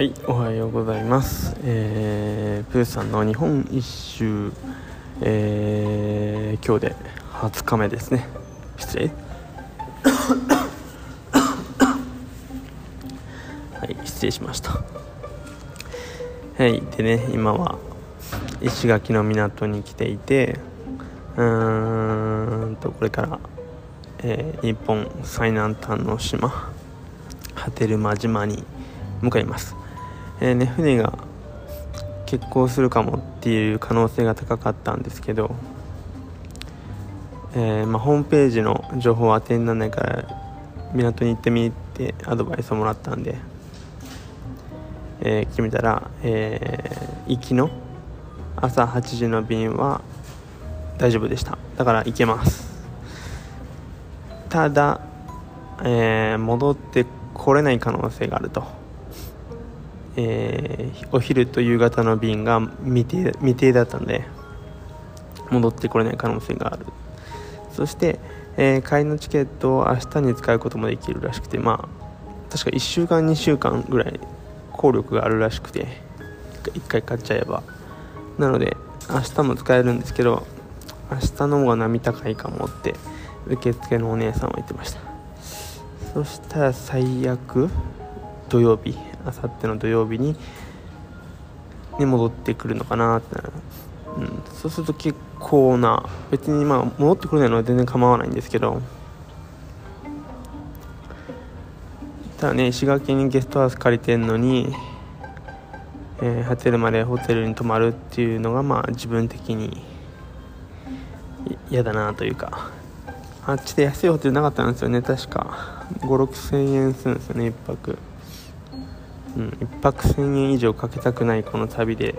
はい、おはようございます。えー、プーさんの日本一周、えー、今日で20日目ですね。失礼。はい、失礼しました。はい、でね、今は石垣の港に来ていて、うーんと、これから、えー日本最南端の島、波照間島に向かいます。えーね、船が欠航するかもっていう可能性が高かったんですけど、えーまあ、ホームページの情報は当てにならないから港に行ってみってアドバイスをもらったんで、えー決めたら、えー行きの朝8時の便は大丈夫でした。だから行けます。ただ、えー戻ってこれない可能性があると。えーお昼と夕方の便が未定未定だったので戻ってこれない可能性がある。そして、えー帰りのチケットを明日に使うこともできるらしくてまあ確か1週間2週間ぐらい効力があるらしくて1回買っちゃえば。なので明日も使えるんですけど明日の方が波高いかもって受付のお姉さんは言ってました。そしたら最悪土曜日。あさっての土曜日に、ね、戻ってくるのかなってな、うん、そうすると結構な別にまあ戻ってくれないのは全然構わないんですけどただね石垣にゲストハウス借りてんのに、えー、ホテルまでホテルに泊まるっていうのがまあ自分的に嫌だなというか。あっちで安いホテルなかったんですよね確か。5 6千円するんですよね1泊。うん。1泊1000円以上かけたくないこの旅で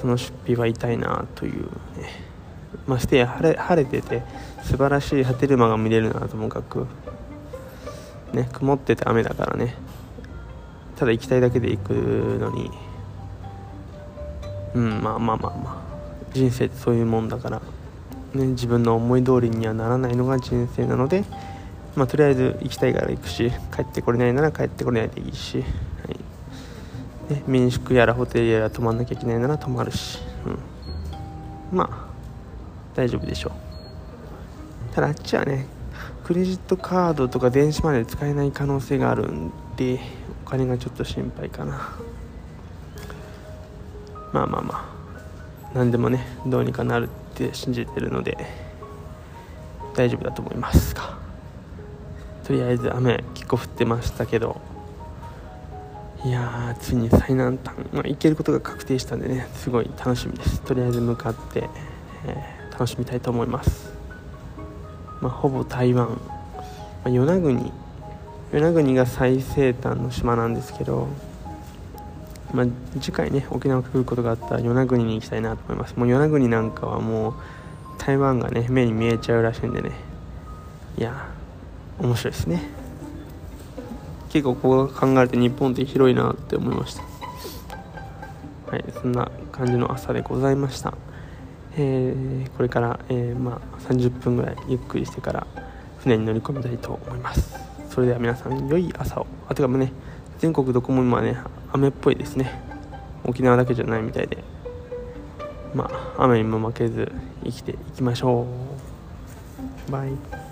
その出費は痛いなというね。ましてや晴れ晴れてて素晴らしい波照間が見れるなともかくね曇ってて雨だからね。ただ行きたいだけで行くのに。うんまあまあまあまあ。人生ってそういうもんだから。ね、自分の思い通りにはならないのが人生なので、まあ、とりあえず行きたいから行くし帰ってこれないなら帰ってこれないでいいし、はい。ね、民宿やらホテルやら泊まんなきゃいけないなら泊まるし、うん、まあ大丈夫でしょう。ただあっちはねクレジットカードとか電子マネーで使えない可能性があるんでお金がちょっと心配かな。まあまあまあ何でもねどうにかなるって信じてるので大丈夫だと思いますが。とりあえず雨結構降ってましたけどいやーついに最南端、まあ、行けることが確定したんでねすごい楽しみです。とりあえず向かって、えー楽しみたいと思います、まあ、ほぼ台湾、まあ、与那国与那国が最西端の島なんですけどまあ、次回ね沖縄が来ることがあったら与那国に行きたいなと思います。もう与那国なんかはもう台湾がね目に見えちゃうらしいんでね。いや面白いですね。結構こう考えると日本って広いなって思いました。はいそんな感じの朝でございました。えーこれから、えーまあ、30分ぐらいゆっくりしてから船に乗り込みたいと思います。それでは皆さん良い朝を。あてかもね全国どこも今ね雨っぽいですね。沖縄だけじゃないみたいで。まあ雨にも負けず生きていきましょう。バイ。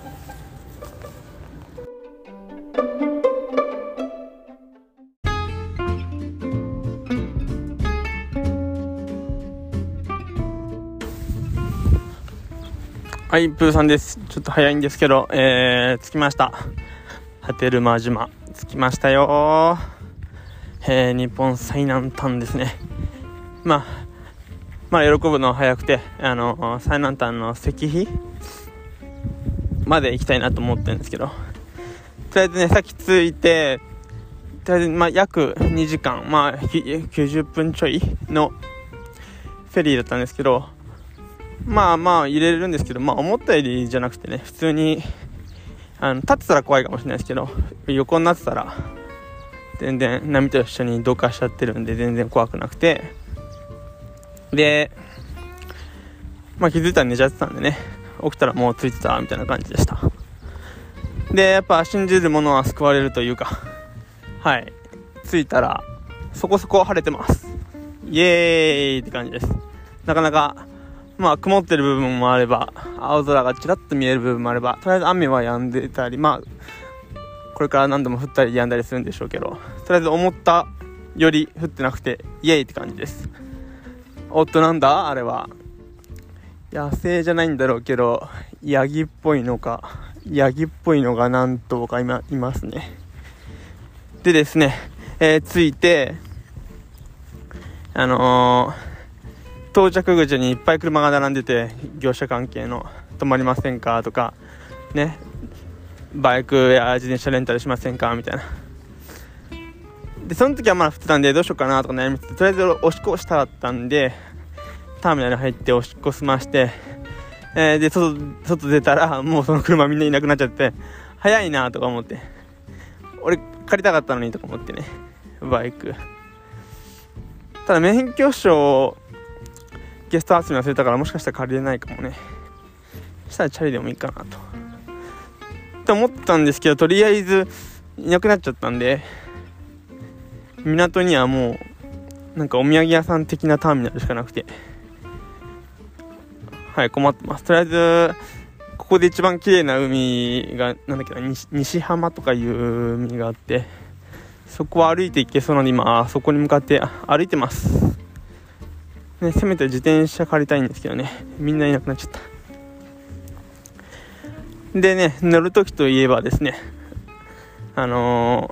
はいプーさんです。ちょっと早いんですけどえー、着きました。波照間島。着きましたよ。えー、日本最南端ですね。まあまあ喜ぶのは早くてあの最南端の石碑まで行きたいなと思ってるんですけど。とりあえずねさっき着いてとりあえずまあ約2時間まあ90分ちょいのフェリーだったんですけどまあまあ入れるんですけどまあ思ったよりじゃなくてね普通にあの立ってたら怖いかもしれないですけど横になってたら全然波と一緒に同化しちゃってるんで全然怖くなくて。でまあ気づいたら寝ちゃってたんでね起きたらもうついてたみたいな感じでした。でやっぱ信じる者は救われるというかはい。着いたらそこそこ晴れてます。イエーイって感じです。なかなかまあ曇ってる部分もあれば青空がちらっと見える部分もあればとりあえず雨は止んでたりまあこれから何度も降ったり止んだりするんでしょうけどとりあえず思ったより降ってなくてイエーイって感じです。おっとなんだ？あれは。野生じゃないんだろうけどヤギっぽいのかヤギっぽいのが何頭か今いますね。でですね、えー、着いてあのー、到着口にいっぱい車が並んでて業者関係の止まりませんかとかね。バイクや自転車レンタルしませんかみたいな。でその時はまだ降ってたんでどうしようかなとか悩みつつとりあえずおしっこしたかったんでターミナル入っておしっこ済まして、えー、で外外出たらもうその車みんないなくなっちゃって早いなとか思って俺借りたかったのにとか思ってねバイク。ただ免許証ゲスト集め忘れたからもしかしたら借りれないかもね。そしたらチャリでもいいかなと。って思ったんですけどとりあえずいなくなっちゃったんで港にはもうなんかお土産屋さん的なターミナルしかなくて。はい困ってます。とりあえずここで一番綺麗な海がなんだっけな西浜とかいう海があってそこは歩いて行けそうなので今そこに向かって歩いてます。ね、せめて自転車借りたいんですけどね。みんないなくなっちゃった。でね乗る時といえばですねあの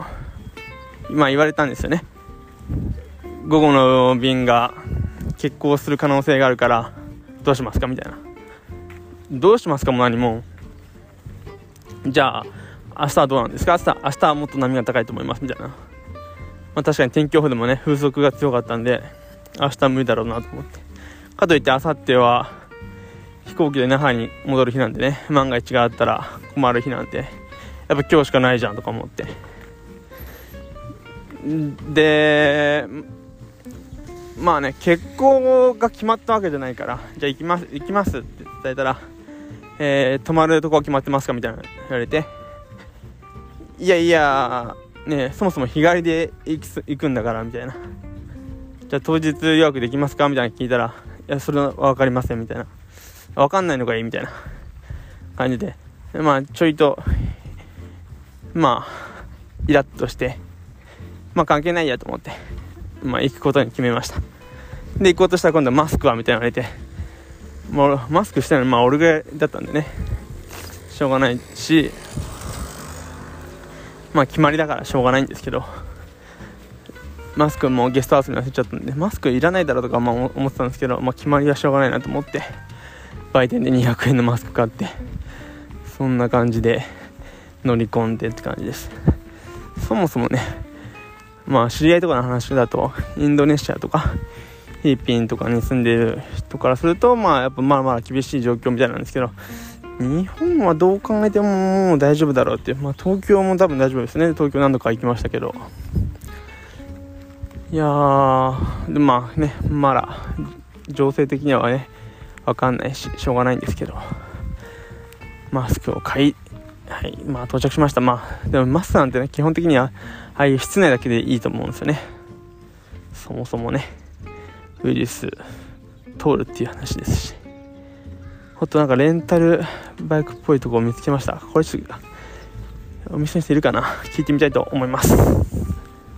ーまあ言われたんですよね。午後の便が欠航する可能性があるからどうしますか？みたいな。どうしますかも何も。じゃあ明日はどうなんですか？明日明日はもっと波が高いと思います。みたいな、まあ、確かに天気予報でもね風速が強かったんで明日無理だろうなと思って。かといって明後日は飛行機で那覇に戻る日なんでね万が一があったら困る日なんでやっぱ今日しかないじゃんとか思って。でまあね結婚が決まったわけじゃないからじゃあ行きます行きますって伝えたら、えー、泊まるとこは決まってますかみたいな言われて。いやいやねそもそも日帰りで行くんだからみたいな。じゃあ当日予約できますか？みたいな聞いたらいやそれは分かりませんみたいな。分かんないのがいいみたいな。感じで。まあちょいとまあイラッとして。まあ関係ないやと思って、まあ行くことに決めました。で、行こうとしたら今度はマスクはみたいな言われて、もうマスクしたの。まあ俺ぐらいだったんでね、しょうがないし、まあ決まりだからしょうがないんですけど、マスクもゲストハウスに忘れちゃったんで、マスクいらないだろうとかまあ思ってたんですけど、まあ決まりはしょうがないなと思って、売店で200円のマスク買って、そんな感じで乗り込んでって感じです。そもそもね、まあ知り合いとかの話だとインドネシアとかフィリピンとかに住んでる人からするとまあやっぱまだまだ厳しい状況みたいなんですけど日本はどう考えてももう大丈夫だろうっていう、まあ、東京も多分大丈夫ですね東京何度か行きましたけどいやーでまあねまだ情勢的にはね分かんないししょうがないんですけどマスクを買いはいまあ到着しました。まあでもマスクなんてね基本的にはああいう室内だけでいいと思うんですよね。そもそもねウイルス通るっていう話ですし。ほんとなんかレンタルバイクっぽいとこを見つけました。これちょっとお店の人いるかな？聞いてみたいと思います。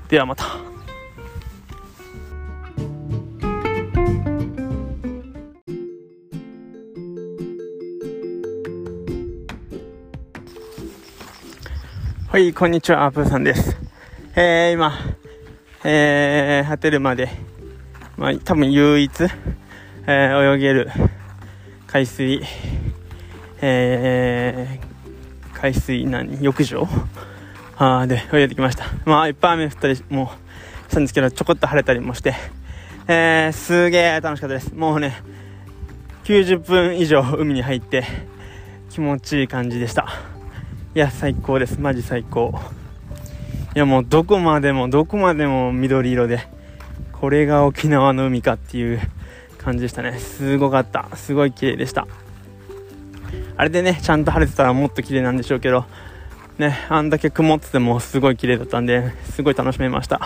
ではまた。はい、こんにちは、プーさんです。えー、今、えー、果てるまで、まあ、多分唯一、えー、泳げる海水、えー、海水何、浴場？あで泳いできました。まあ、いっぱい雨降ったりもしたんですけど、ちょこっと晴れたりもして、えー、すげえ楽しかったです。もうね、90分以上海に入って気持ちいい感じでした。いや、最高です。マジ最高。いやもうどこまでもどこまでも緑色でこれが沖縄の海かっていう感じでしたね。すごかった。すごい綺麗でした。あれでねちゃんと晴れてたらもっと綺麗なんでしょうけどねあんだけ曇っててもすごい綺麗だったんですごい楽しめました。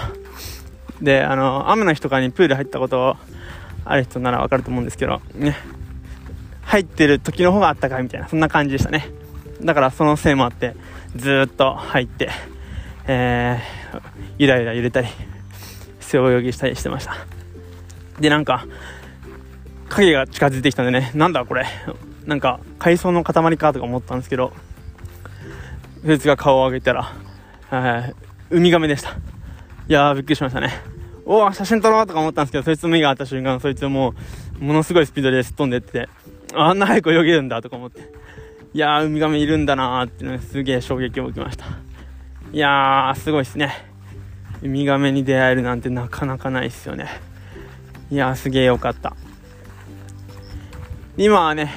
であの雨の日とかにプール入ったことある人ならわかると思うんですけどね。入ってる時の方があったかいみたいなそんな感じでしたね。だからそのせいもあってずっと入ってえー、ゆらゆら揺れたり背泳ぎしたりしてました。でなんか影が近づいてきたんでねなんだこれ。なんか海藻の塊かとか思ったんですけどそいつが顔を上げたら、えー、ウミガメでした。いやーびっくりしましたね。おお写真撮ろうとか思ったんですけどそいつの目が合った瞬間そいつもうものすごいスピードですっ飛んでってあんな早く泳げるんだとか思って。いやーウミガメいるんだなーってすげえ衝撃を受けました。いやーすごいっすね。ウミガメに出会えるなんてなかなかないっすよね。いやーすげえよかった。今はね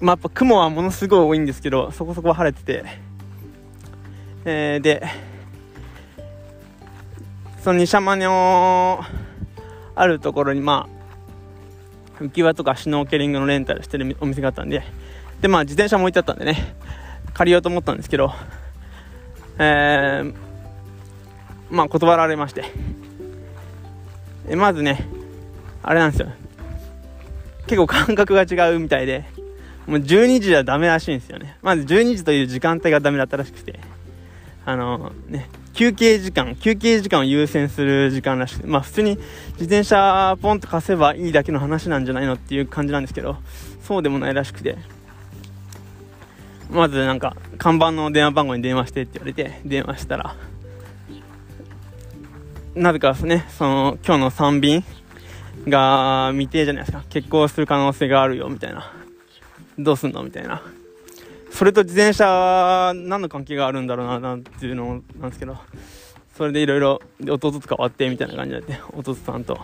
まあ、やっぱ雲はものすごい多いんですけどそこそこ晴れてて、えー、でその西山のあるところにまあ浮き輪とかシュノーケリングのレンタルしてるお店があったんででまあ自転車も置いてあったんでね。借りようと思ったんですけどえー、まあ断られまして。えまずねあれなんですよ。結構感覚が違うみたいでもう12時はダメらしいんですよね。まず12時という時間帯がダメだったらしくて。あのね休憩時間休憩時間を優先する時間らしくて。まあ普通に自転車ポンと貸せばいいだけの話なんじゃないのっていう感じなんですけどそうでもないらしくて。まずなんか看板の電話番号に電話してって言われて電話したらなぜかですねその今日の3便が未定じゃないですか。欠航する可能性があるよみたいな。どうすんのみたいな。それと自転車何の関係があるんだろうななんていうのなんですけどそれでいろいろ弟と変わってみたいな感じになって弟さんと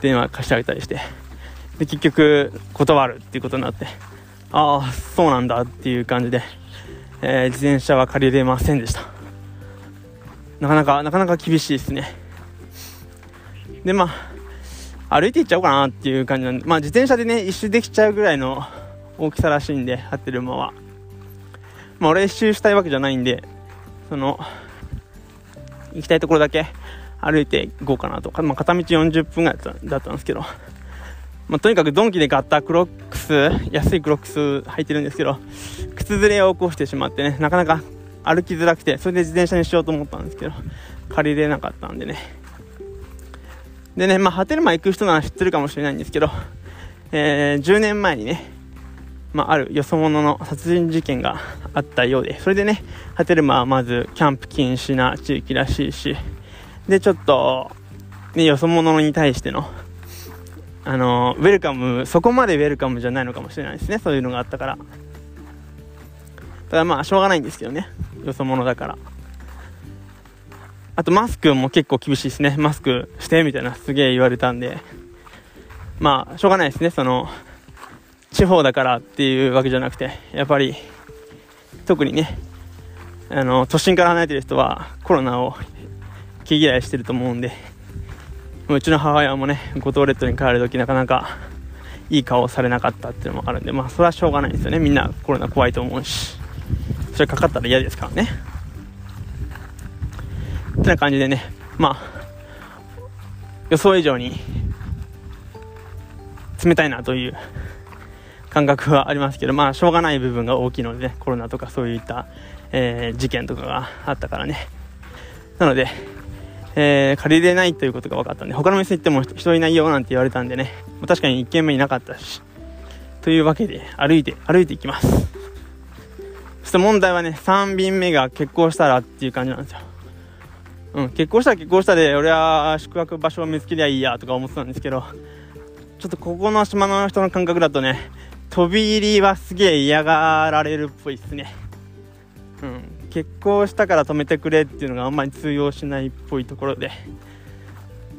電話貸してあげたりして。で結局断るっていうことになって。ああそうなんだっていう感じで、えー、自転車は借りれませんでした。なかなかなかなか厳しいですね。でまあ歩いていっちゃおうかなっていう感じなんでまあ自転車でね一周できちゃうぐらいの大きさらしいんで張ってる馬は。まあ俺一周したいわけじゃないんでその行きたいところだけ歩いていこうかなと。か、まあ、片道40分ぐらいだったんですけど。まあ、とにかくドンキで買ったクロックス安いクロックス履いてるんですけど靴ずれを起こしてしまってねなかなか歩きづらくてそれで自転車にしようと思ったんですけど借りれなかったんでね。でねまあ波照間行く人なら知ってるかもしれないんですけど、えー、10年前にねまあ、あるよそ者の殺人事件があったようでそれでね波照間はまずキャンプ禁止な地域らしいしでちょっと、ね、よそ者に対してのあのウェルカムそこまでウェルカムじゃないのかもしれないですね。そういうのがあったから。ただまあしょうがないんですけどね。よそ者だから。あとマスクも結構厳しいですね。マスクしてみたいなすげえ言われたんで。まあしょうがないですね。その地方だからっていうわけじゃなくて。やっぱり特にね。あの都心から離れてる人はコロナを毛嫌いしてると思うんで。うちの母親もね五島列島に帰るときなかなかいい顔されなかったっていうのもあるんでまあそれはしょうがないですよね。みんなコロナ怖いと思うし。それかかったら嫌ですからね。ってな感じでねまあ予想以上に冷たいなという感覚はありますけどまあしょうがない部分が大きいので、ね、コロナとかそういった、えー、事件とかがあったからね。なのでえー、借りれないということが分かったんで、他の店行っても人いないよなんて言われたんでね、確かに1軒目いなかったし、というわけで歩いて、歩いていきます。そして問題はね、3便目が結婚したらっていう感じなんですよ。うん、結婚したら結婚したで、俺は宿泊場所を見つけりゃいいやとか思ってたんですけど、ちょっとここの島の人の感覚だとね、飛び入りはすげえ嫌がられるっぽいっすね。うん、結婚したから止めてくれっていうのがあんまり通用しないっぽいところで。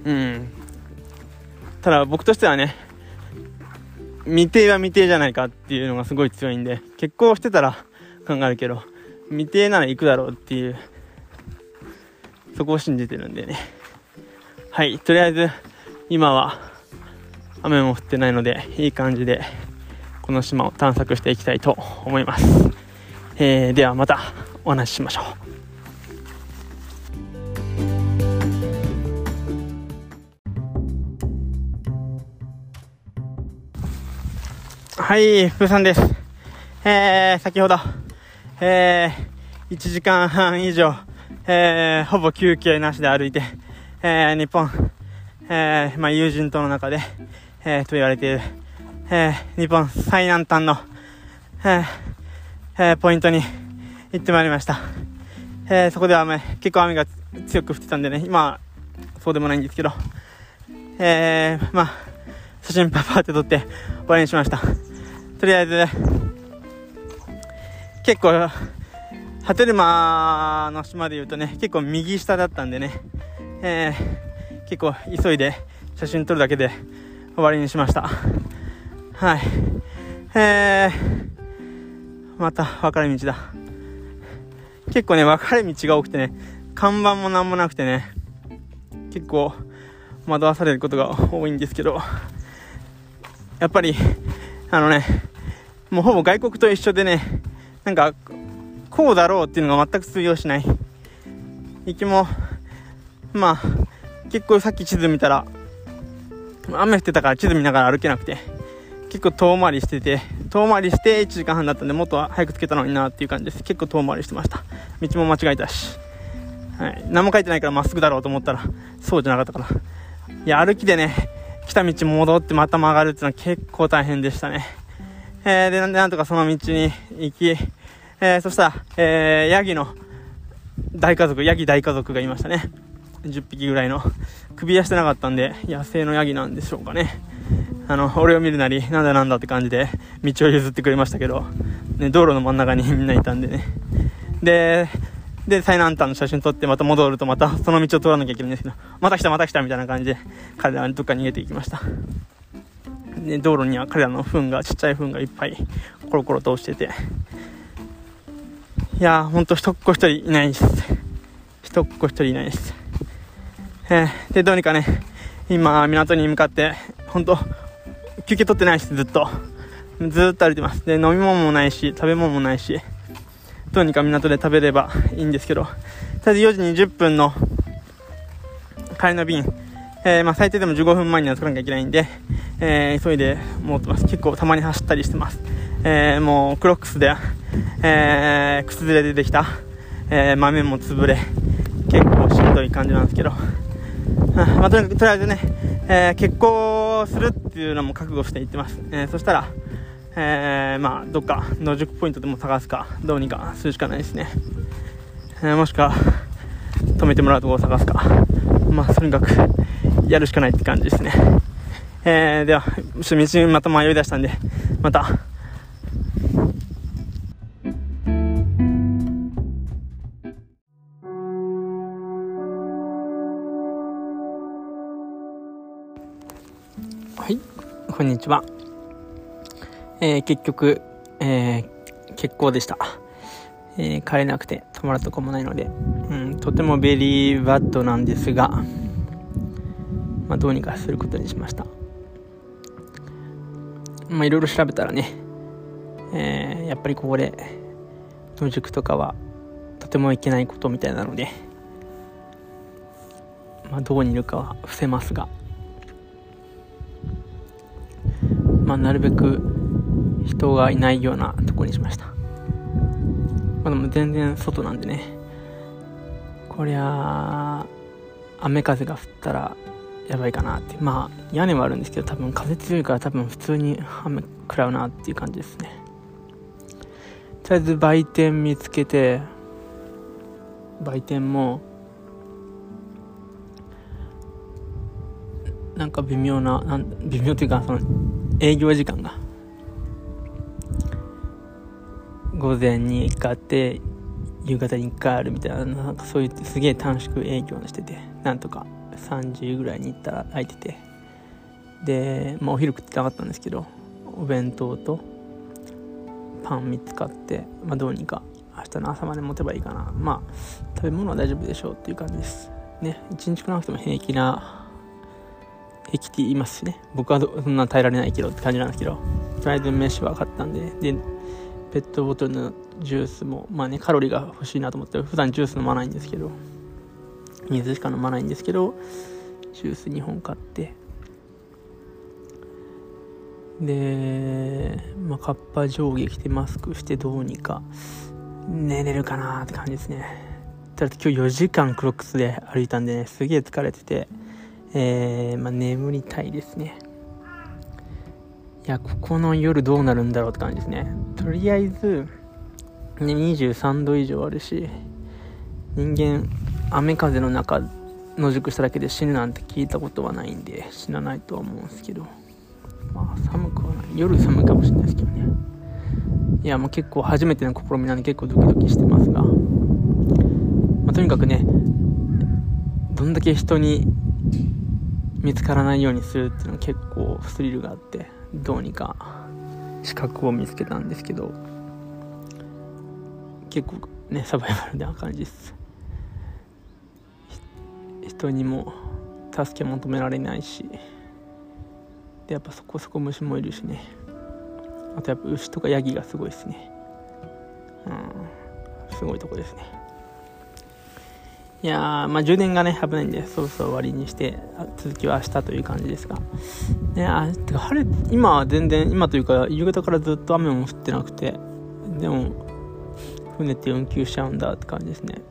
うん。ただ僕としてはね未定は未定じゃないかっていうのがすごい強いんで結婚してたら考えるけど未定なら行くだろうっていうそこを信じてるんでね。はいとりあえず今は雨も降ってないのでいい感じでこの島を探索していきたいと思います。えー、ではまたお話ししましょうはい、ふーさんです。えー、先ほど、えー、1時間半以上、えー、ほぼ休憩なしで歩いて、えー、日本、えー、まあ、友人との中で、えー、と言われている、えー、日本最南端の、えーえー、ポイントに行ってまいりました。えー、そこでは雨、結構雨が強く降ってたんでね、今、そうでもないんですけど、えー、まあ、写真パパって撮って終わりにしました。とりあえず、結構、波照間の島で言うとね、結構右下だったんでね、えー、結構急いで写真撮るだけで終わりにしました。はい。えー、また分かれ道だ。結構ね、分かれ道が多くてね、看板もなんもなくてね、結構惑わされることが多いんですけど、やっぱり、あのね、もうほぼ外国と一緒でね、なんか、こうだろうっていうのが全く通用しない。行きも、まあ、結構さっき地図見たら、雨降ってたから地図見ながら歩けなくて、結構遠回りしてて、遠回りして1時間半だったんで、もっと早く着けたのになっていう感じです。結構遠回りしてました。道も間違えたし。はい。何も書いてないからまっすぐだろうと思ったら、そうじゃなかったから。いや、歩きでね、来た道戻ってまた曲がるっていうのは結構大変でしたね。えー、で、なんとかその道に行き、えー、そしたら、えー、ヤギの大家族、ヤギ大家族がいましたね。10匹ぐらいの。首輪してなかったんで、野生のヤギなんでしょうかね。あの、俺を見るなり、なんだなんだって感じで、道を譲ってくれましたけど、ね、道路の真ん中に みんないたんでね。で、で、最南端の写真撮ってまた戻るとまたその道を通らなきゃいけないんですけど、また来たまた来たみたいな感じで、彼らはどっか逃げていきました。で、道路には彼らの糞が、ちっちゃい糞がいっぱいコロコロとしてて、いやー、ほんと一っ子一人いないです。一っ子一人いないです。えー、で、どうにかね、今、港に向かって、ほんと、休憩取ってないし、ずっと。ずっと歩いてます。で、飲み物もないし、食べ物もないし、どうにか港で食べればいいんですけど、とりあえず4時20分の帰りの便、えー、まあ、最低でも15分前には作らなきゃいけないんで、えー、急いで持ってます。結構たまに走ったりしてます。えー、もうクロックスで、え、靴ずれ出てきた、え豆も潰れ、結構しんどい感じなんですけど、まあ、とりあえずね、え結婚するっていうのも覚悟していってます。えそしたら、えまあ、どっか野宿ポイントでも探すか、どうにかするしかないですね。えもしくは、止めてもらうところを探すか。まあ、とにかく、やるしかないって感じですね。え、では、ちょっと道また迷い出したんで、また。はい、こんにちは。えー、結局、えー、結構でした。えー、帰れなくて泊まるとこもないので、うん、とても very bad なんですが、まあ、どうにかすることにしました。まあ、いろいろ調べたらね、えー、やっぱりここで野宿とかはとてもいけないことみたいなので、まあ、どこにいるかは伏せますが、まあ、なるべく人がいないようなとこにしました。まあ、でも全然外なんでね、こりゃ、雨風が降ったらやばいかなってまあ屋根はあるんですけど多分風強いから多分普通に雨食らうなっていう感じですね。とりあえず売店見つけて売店もなんか微妙ななん微妙っていうかその営業時間が。午前に1回あって夕方に1回あるみたいななんかそういうすげえ短縮営業しててなんとか3時ぐらいに行ったら空いてて。で、まあ、お昼食ってなかったんですけどお弁当とパン3つ買って、まあ、どうにか明日の朝まで持てばいいかな。まあ食べ物は大丈夫でしょうっていう感じです。ね1日来なくても平気な平気っていますしね。僕はそんな耐えられないけどって感じなんですけど。とりあえず飯は買ったんで。でペットボトルのジュースもまあねカロリーが欲しいなと思って普段ジュース飲まないんですけど。水しか飲まないんですけどジュース2本買って。で、まあ、カッパ上下着てマスクしてどうにか寝れるかなって感じですね。ただ今日4時間クロックスで歩いたんでねすげえ疲れてて。えー、まあ、眠りたいですね。いやここの夜どうなるんだろうって感じですね。とりあえず、ね、23度以上あるし人間雨風の中野宿しただけで死ぬなんて聞いたことはないんで死なないとは思うんですけど。まあ寒くはない。夜寒いかもしれないですけどね。いやもう結構初めての試みなんで結構ドキドキしてますが、まあ、とにかくねどんだけ人に見つからないようにするっていうのは結構スリルがあってどうにか資格を見つけたんですけど結構ねサバイバルな感じです。人にも助け求められないしでやっぱそこそこ虫もいるしね。あとやっぱ牛とかヤギがすごいですね。うんすごいとこですね。いやー、まあ、充電がね、危ないんで、そろそろ終わりにして、続きは明日という感じですが。ね、あ、てか晴れ、今は全然、今というか、夕方からずっと雨も降ってなくて、でも、船って運休しちゃうんだって感じですね。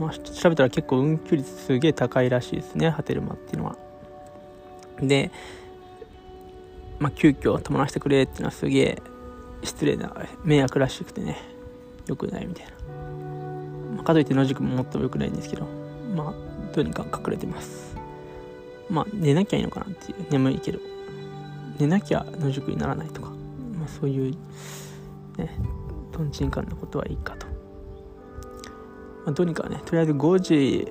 まあ、調べたら結構運休率すげえ高いらしいですね、波照間っていうのは。で、まあ、急遽友達してくれっていうのはすげえ失礼な迷惑らしくてね、良くないみたいな。まあ、かといって野宿ももっと良くないんですけど、まあ、とにかく隠れてます。まあ、寝なきゃいいのかなっていう、眠いけど、寝なきゃ野宿にならないとか、まあ、そういう、ね、とんちんかんなことはいいかと。まあ、どうにかね、とりあえず5時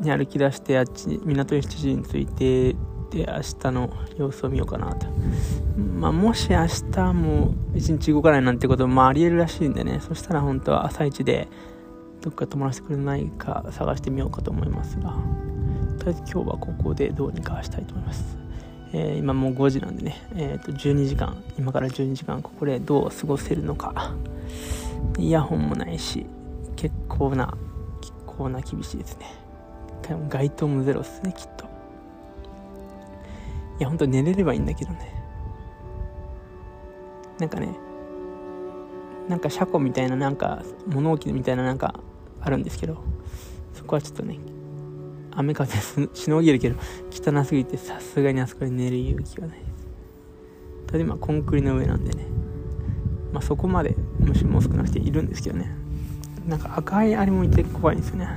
に歩き出して、あっちに、港に7時に着いて、で、明日の様子を見ようかなと。まあ、もし明日も一日動かないなんてこともありえるらしいんでね、そしたら本当は朝一で、どっか泊まらせてくれないか探してみようかと思いますがとりあえず今日はここでどうにかしたいと思います、えー、今もう5時なんでね、えー、と12時間今から12時間ここでどう過ごせるのか。イヤホンもないし結構な結構な厳しいですね。街灯もゼロですねきっと。いや本当寝れればいいんだけどね。なんかねなんか車庫みたいななんか物置みたいななんかあるんですけどそこはちょっとね雨風しのげるけど汚すぎてさすがにあそこで寝る勇気はない。ですただ今コンクリの上なんでね。まあそこまで虫も少なくているんですけどね。なんか赤いアリもいて怖いんですよね。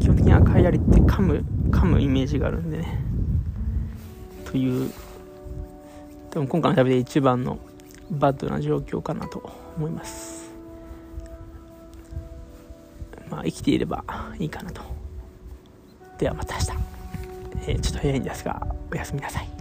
基本的に赤いアリって噛む噛むイメージがあるんでね。という多分今回の旅で一番のバッドな状況かなと思います。まあ生きていればいいかなと。ではまた明日、えー、ちょっと早いんですがおやすみなさい。